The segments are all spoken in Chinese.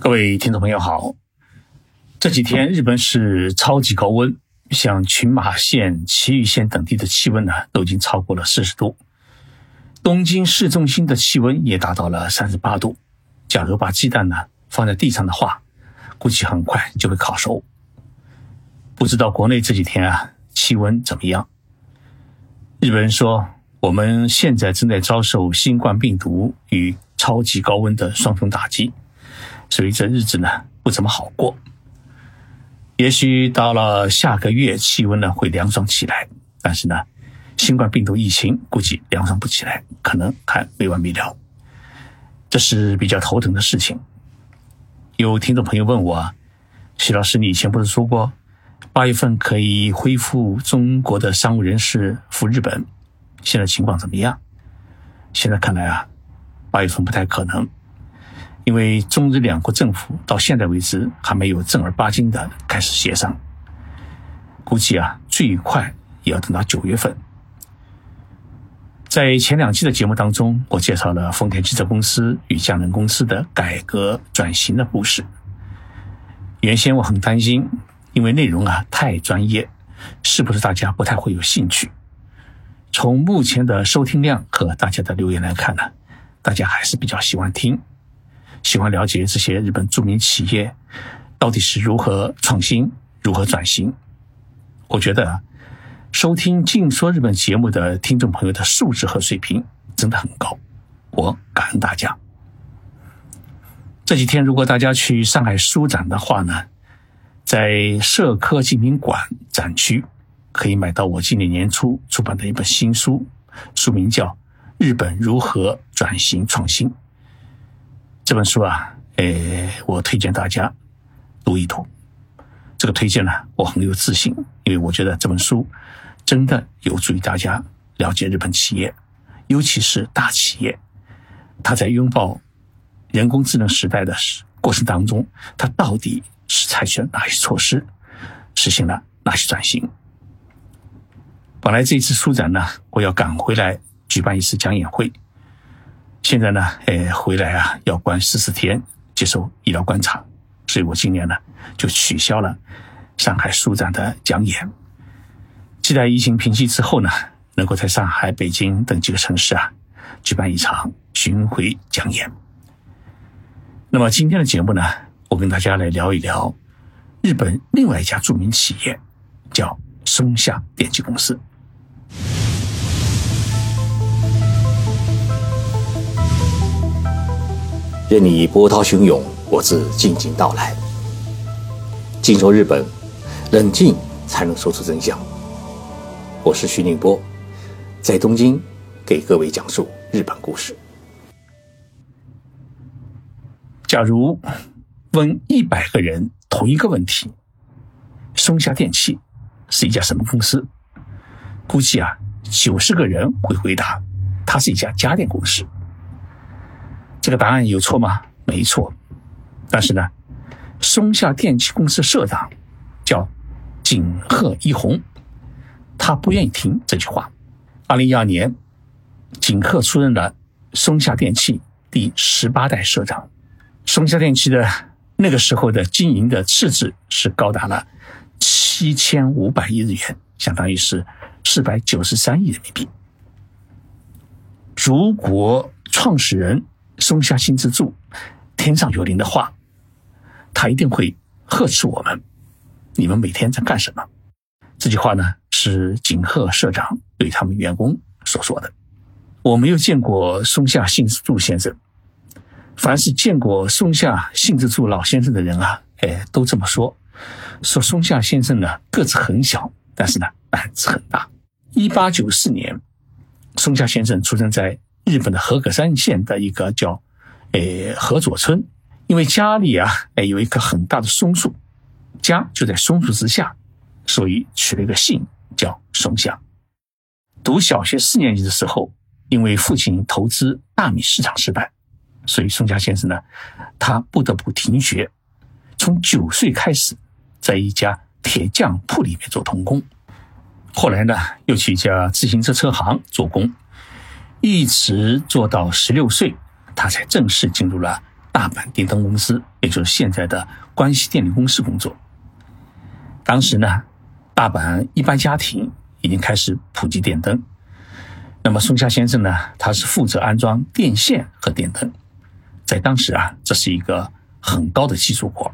各位听众朋友好，这几天日本是超级高温，像群马县、埼玉县等地的气温呢，都已经超过了四十度。东京市中心的气温也达到了三十八度。假如把鸡蛋呢放在地上的话，估计很快就会烤熟。不知道国内这几天啊气温怎么样？日本人说，我们现在正在遭受新冠病毒与超级高温的双重打击。所以这日子呢不怎么好过。也许到了下个月气温呢会凉爽起来，但是呢，新冠病毒疫情估计凉爽不起来，可能还没完没了。这是比较头疼的事情。有听众朋友问我，徐老师，你以前不是说过八月份可以恢复中国的商务人士赴日本？现在情况怎么样？现在看来啊，八月份不太可能。因为中日两国政府到现在为止还没有正儿八经的开始协商，估计啊最快也要等到九月份。在前两期的节目当中，我介绍了丰田汽车公司与佳能公司的改革转型的故事。原先我很担心，因为内容啊太专业，是不是大家不太会有兴趣？从目前的收听量和大家的留言来看呢，大家还是比较喜欢听。喜欢了解这些日本著名企业到底是如何创新、如何转型。我觉得收听《静说日本》节目的听众朋友的素质和水平真的很高，我感恩大家。这几天如果大家去上海书展的话呢，在社科精品馆展区可以买到我今年年初出版的一本新书，书名叫《日本如何转型创新》。这本书啊，诶，我推荐大家读一读。这个推荐呢，我很有自信，因为我觉得这本书真的有助于大家了解日本企业，尤其是大企业，它在拥抱人工智能时代的过程当中，它到底是采取了哪些措施，实行了哪些转型。本来这次书展呢，我要赶回来举办一次讲演会。现在呢，哎，回来啊，要关十四天，接受医疗观察，所以我今年呢就取消了上海书展的讲演，期待疫情平息之后呢，能够在上海、北京等几个城市啊举办一场巡回讲演。那么今天的节目呢，我跟大家来聊一聊日本另外一家著名企业，叫松下电器公司。任你波涛汹涌，我自静静到来。静说日本，冷静才能说出真相。我是徐宁波，在东京给各位讲述日本故事。假如问一百个人同一个问题：松下电器是一家什么公司？估计啊，九十个人会回答，它是一家家电公司。这个答案有错吗？没错，但是呢，松下电器公司社长叫井贺一弘，他不愿意听这句话。二零一二年，井贺出任了松下电器第十八代社长。松下电器的那个时候的经营的赤字是高达了七千五百亿日元，相当于是四百九十三亿人民币。如果创始人松下幸之助天上有灵的话，他一定会呵斥我们：你们每天在干什么？这句话呢，是景鹤社长对他们员工所说的。我没有见过松下幸之助先生，凡是见过松下幸之助老先生的人啊，哎，都这么说：说松下先生呢个子很小，但是呢胆子很大。一八九四年，松下先生出生在。日本的和歌山县的一个叫，诶河佐村，因为家里啊，诶有一棵很大的松树，家就在松树之下，所以取了一个姓叫松下。读小学四年级的时候，因为父亲投资大米市场失败，所以松下先生呢，他不得不停学，从九岁开始，在一家铁匠铺里面做童工，后来呢，又去一家自行车车行做工。一直做到十六岁，他才正式进入了大阪电灯公司，也就是现在的关西电力公司工作。当时呢，大阪一般家庭已经开始普及电灯。那么松下先生呢，他是负责安装电线和电灯，在当时啊，这是一个很高的技术活。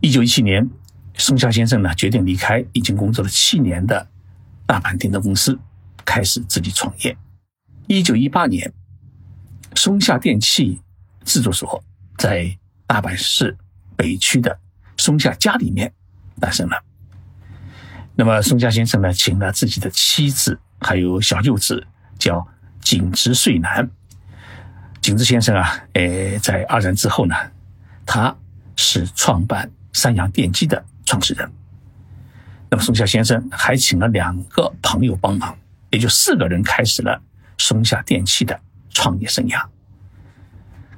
一九一七年，松下先生呢决定离开已经工作了七年的大阪电灯公司，开始自己创业。一九一八年，松下电器制作所在大阪市北区的松下家里面诞生了。那么松下先生呢，请了自己的妻子。还有小舅子叫井之穗男，井之先生啊，诶，在二战之后呢，他是创办三洋电机的创始人。那么松下先生还请了两个朋友帮忙，也就四个人开始了松下电器的创业生涯。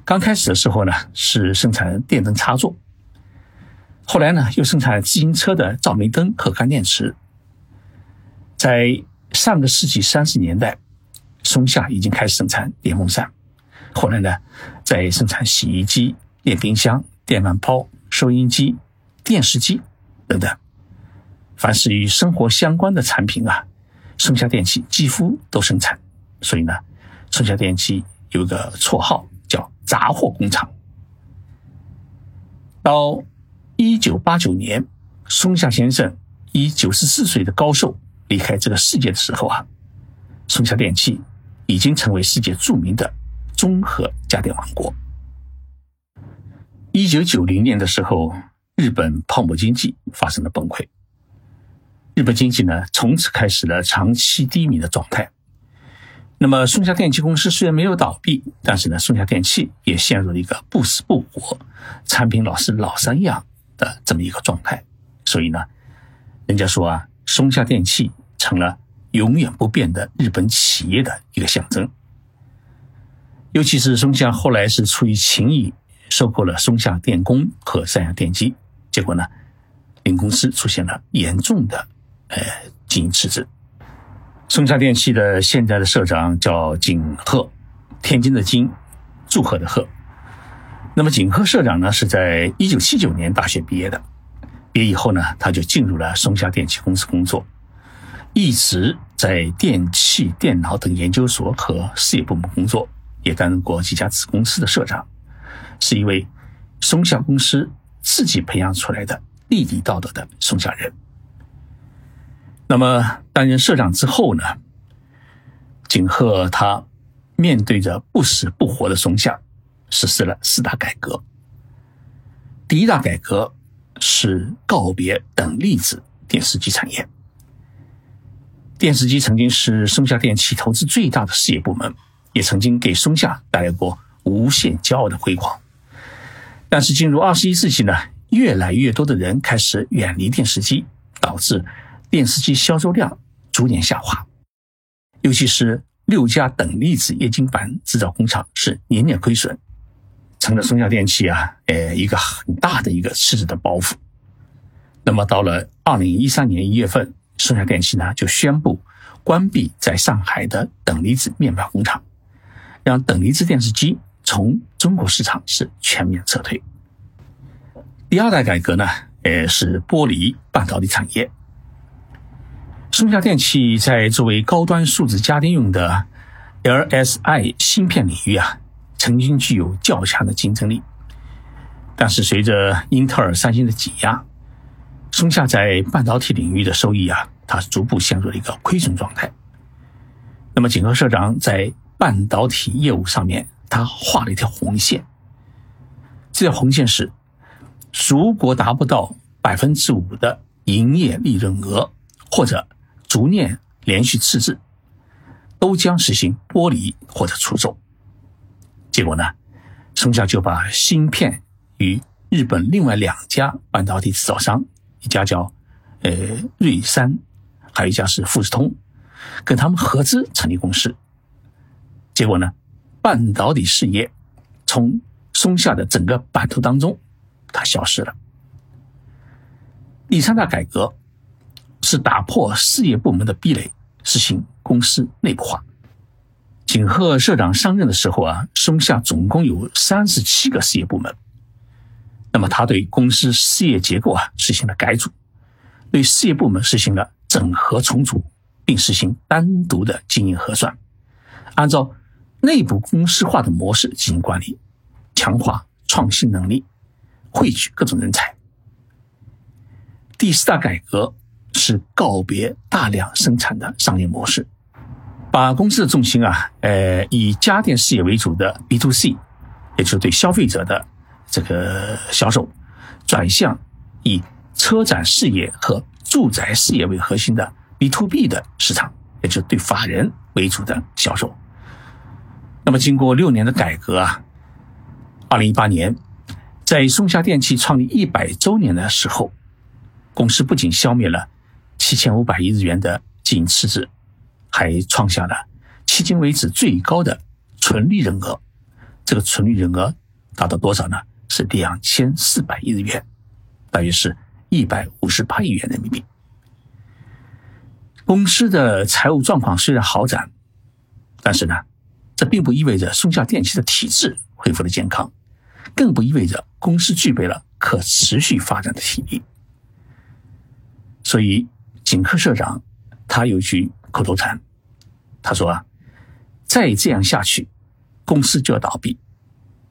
刚开始的时候呢，是生产电灯插座，后来呢，又生产自行车的照明灯和干电池，在。上个世纪三十年代，松下已经开始生产电风扇，后来呢，在生产洗衣机、电冰箱、电饭煲、收音机、电视机等等，凡是与生活相关的产品啊，松下电器几乎都生产。所以呢，松下电器有个绰号叫“杂货工厂”。到一九八九年，松下先生以九十四岁的高寿。离开这个世界的时候啊，松下电器已经成为世界著名的综合家电王国。一九九零年的时候，日本泡沫经济发生了崩溃，日本经济呢从此开始了长期低迷的状态。那么松下电器公司虽然没有倒闭，但是呢，松下电器也陷入了一个不死不活、产品老是老三样的这么一个状态。所以呢，人家说啊。松下电器成了永远不变的日本企业的一个象征。尤其是松下后来是出于情谊收购了松下电工和三洋电机，结果呢，令公司出现了严重的呃经营辞职。松下电器的现在的社长叫景鹤，天津的津，祝贺的贺。那么景鹤社长呢是在一九七九年大学毕业的。毕业以后呢，他就进入了松下电器公司工作，一直在电器、电脑等研究所和事业部门工作，也担任过几家子公司的社长，是一位松下公司自己培养出来的地地道道的松下人。那么担任社长之后呢，景鹤他面对着不死不活的松下，实施了四大改革。第一大改革。是告别等离子电视机产业。电视机曾经是松下电器投资最大的事业部门，也曾经给松下带来过无限骄傲的辉煌。但是进入二十一世纪呢，越来越多的人开始远离电视机，导致电视机销售量逐年下滑。尤其是六家等离子液晶板制造工厂是年年亏损。成了松下电器啊，呃，一个很大的一个赤字的包袱。那么到了二零一三年一月份，松下电器呢就宣布关闭在上海的等离子面板工厂，让等离子电视机从中国市场是全面撤退。第二代改革呢，呃，是玻璃半导体产业。松下电器在作为高端数字家电用的 LSI 芯片领域啊。曾经具有较强的竞争力，但是随着英特尔、三星的挤压，松下在半导体领域的收益啊，它逐步陷入了一个亏损状态。那么，景和社长在半导体业务上面，他画了一条红线。这条红线是，如果达不到百分之五的营业利润额，或者逐年连续赤字，都将实行剥离或者出售。结果呢，松下就把芯片与日本另外两家半导体制造商，一家叫呃瑞山，还有一家是富士通，跟他们合资成立公司。结果呢，半导体事业从松下的整个版图当中，它消失了。第三大改革是打破事业部门的壁垒，实行公司内部化。景鹤社长上任的时候啊，松下总共有三十七个事业部门。那么他对公司事业结构啊实行了改组，对事业部门实行了整合重组，并实行单独的经营核算，按照内部公司化的模式进行管理，强化创新能力，汇聚各种人才。第四大改革是告别大量生产的商业模式。把公司的重心啊，呃，以家电事业为主的 B to C，也就是对消费者的这个销售，转向以车展事业和住宅事业为核心的 B to B 的市场，也就是对法人为主的销售。那么，经过六年的改革啊，二零一八年，在松下电器创立一百周年的时候，公司不仅消灭了七千五百亿日元的经营赤字。还创下了迄今为止最高的纯利润额，这个纯利润额达到多少呢？是两千四百亿日元，大约是一百五十八亿元人民币。公司的财务状况虽然好转，但是呢，这并不意味着松下电器的体质恢复了健康，更不意味着公司具备了可持续发展的体力。所以，景科社长他有句口头禅。他说啊，再这样下去，公司就要倒闭，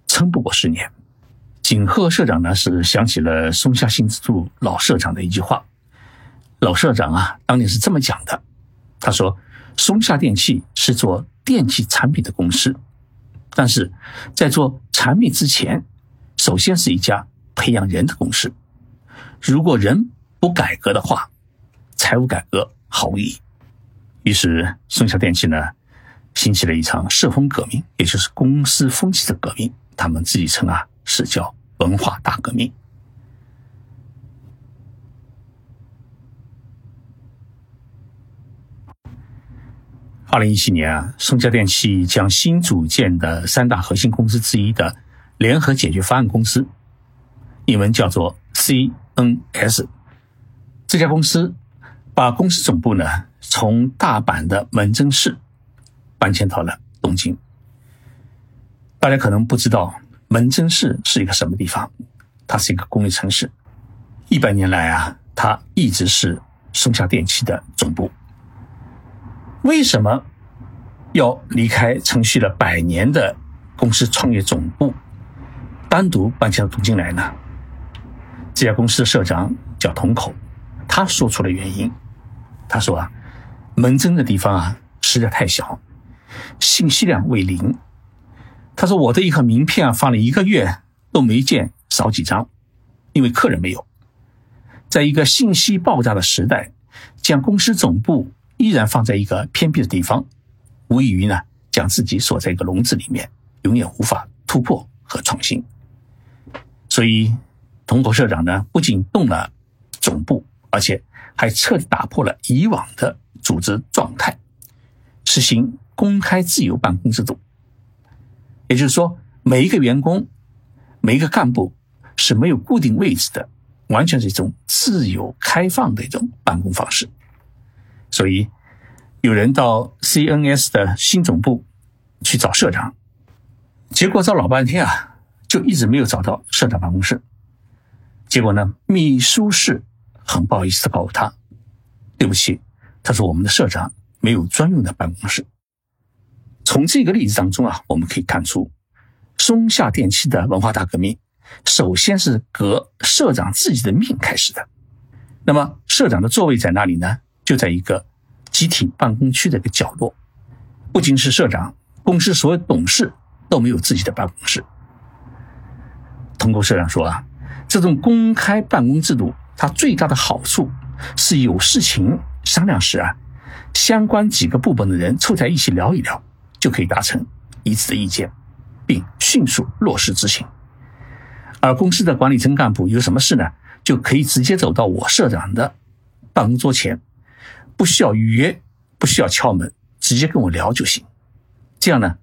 撑不过十年。景鹤社长呢是想起了松下幸之助老社长的一句话，老社长啊当年是这么讲的，他说松下电器是做电器产品的公司，但是在做产品之前，首先是一家培养人的公司。如果人不改革的话，财务改革毫无意义。于是，松下电器呢，兴起了一场社风革命，也就是公司风气的革命。他们自己称啊，是叫文化大革命。二零一七年啊，松下电器将新组建的三大核心公司之一的联合解决方案公司，英文叫做 CNS，这家公司把公司总部呢。从大阪的门真市搬迁到了东京。大家可能不知道门真市是一个什么地方，它是一个工业城市。一百年来啊，它一直是松下电器的总部。为什么要离开承续了百年的公司创业总部，单独搬迁到东京来呢？这家公司的社长叫筒口，他说出了原因。他说啊。门真的地方啊，实在太小，信息量为零。他说：“我的一盒名片啊，放了一个月都没见少几张，因为客人没有。在一个信息爆炸的时代，将公司总部依然放在一个偏僻的地方，无异于呢将自己锁在一个笼子里面，永远无法突破和创新。所以，同口社长呢，不仅动了总部，而且还彻底打破了以往的。”组织状态，实行公开自由办公制度，也就是说，每一个员工、每一个干部是没有固定位置的，完全是一种自由开放的一种办公方式。所以，有人到 CNS 的新总部去找社长，结果找老半天啊，就一直没有找到社长办公室。结果呢，秘书室很不好意思的告诉他：“对不起。”他说：“我们的社长没有专用的办公室。”从这个例子当中啊，我们可以看出，松下电器的文化大革命，首先是革社长自己的命开始的。那么，社长的座位在哪里呢？就在一个集体办公区的一个角落。不仅是社长，公司所有董事都没有自己的办公室。通过社长说啊，这种公开办公制度，它最大的好处是有事情。商量时啊，相关几个部门的人凑在一起聊一聊，就可以达成一致的意见，并迅速落实执行。而公司的管理层干部有什么事呢，就可以直接走到我社长的办公桌前，不需要预约，不需要敲门，直接跟我聊就行。这样呢，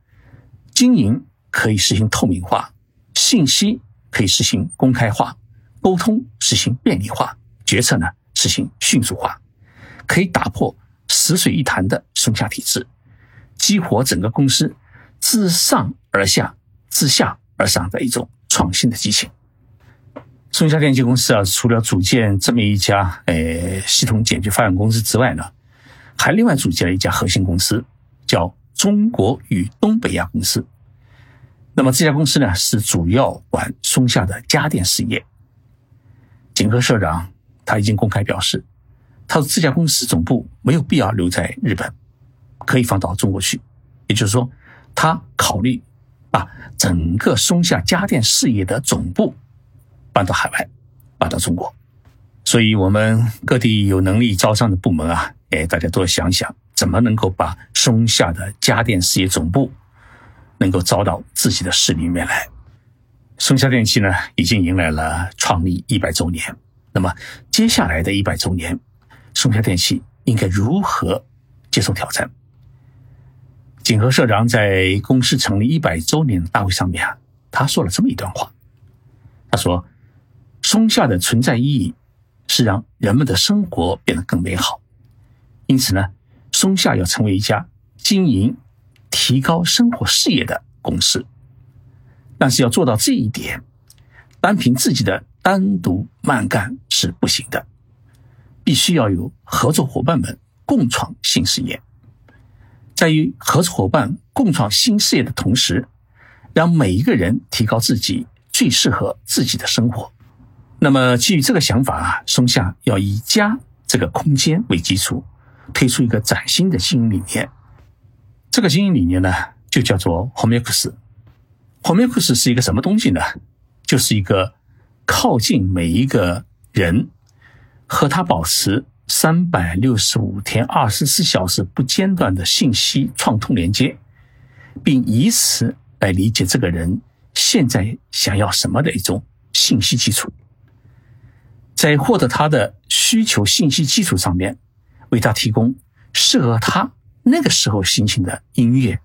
经营可以实行透明化，信息可以实行公开化，沟通实行便利化，决策呢实行迅速化。可以打破死水一潭的松下体制，激活整个公司自上而下、自下而上的一种创新的激情。松下电器公司啊，除了组建这么一家呃系统解决方案公司之外呢，还另外组建了一家核心公司，叫中国与东北亚公司。那么这家公司呢，是主要管松下的家电事业。景和社长他已经公开表示，他说这家公司总部没有必要留在日本，可以放到中国去。也就是说，他考虑把整个松下家电事业的总部。搬到海外，搬到中国，所以我们各地有能力招商的部门啊，哎，大家都要想想怎么能够把松下的家电事业总部能够招到自己的市里面来。松下电器呢，已经迎来了创立一百周年，那么接下来的一百周年，松下电器应该如何接受挑战？景和社长在公司成立一百周年大会上面啊，他说了这么一段话，他说。松下的存在意义是让人们的生活变得更美好，因此呢，松下要成为一家经营、提高生活事业的公司。但是要做到这一点，单凭自己的单独慢干是不行的，必须要有合作伙伴们共创新事业。在与合作伙伴共创新事业的同时，让每一个人提高自己最适合自己的生活。那么，基于这个想法啊，松下要以家这个空间为基础，推出一个崭新的经营理念。这个经营理念呢，就叫做 Homex。Homex 是一个什么东西呢？就是一个靠近每一个人，和他保持三百六十五天、二十四小时不间断的信息创通连接，并以此来理解这个人现在想要什么的一种信息基础。在获得他的需求信息基础上面，为他提供适合他那个时候心情的音乐，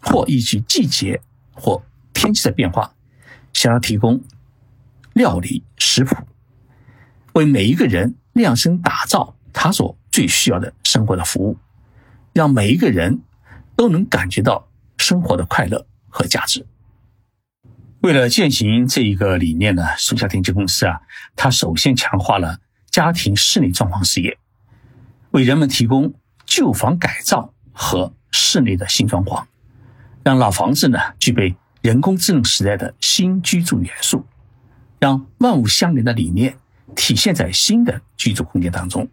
或依据季节或天气的变化，想要提供料理食谱，为每一个人量身打造他所最需要的生活的服务，让每一个人都能感觉到生活的快乐和价值。为了践行这一个理念呢，松下电器公司啊，它首先强化了家庭室内装潢事业，为人们提供旧房改造和室内的新装潢，让老房子呢具备人工智能时代的新居住元素，让万物相连的理念体现在新的居住空间当中。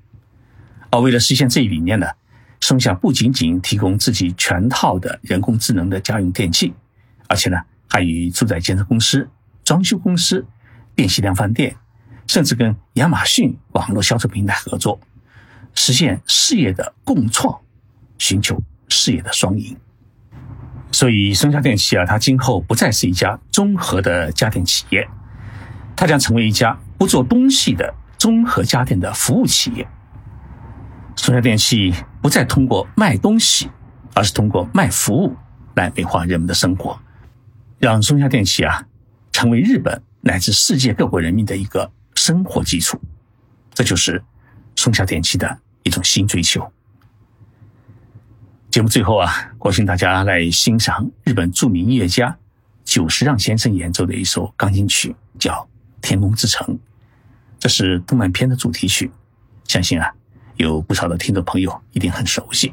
而为了实现这一理念呢，松下不仅仅提供自己全套的人工智能的家用电器，而且呢。还与住宅建设公司、装修公司、电器量贩店，甚至跟亚马逊网络销售平台合作，实现事业的共创，寻求事业的双赢。所以，松下电器啊，它今后不再是一家综合的家电企业，它将成为一家不做东西的综合家电的服务企业。松下电器不再通过卖东西，而是通过卖服务来美化人们的生活。让松下电器啊成为日本乃至世界各国人民的一个生活基础，这就是松下电器的一种新追求。节目最后啊，我请大家来欣赏日本著名音乐家久石让先生演奏的一首钢琴曲，叫《天空之城》，这是动漫片的主题曲，相信啊有不少的听众朋友一定很熟悉。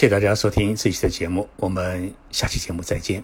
谢谢大家收听这期的节目，我们下期节目再见。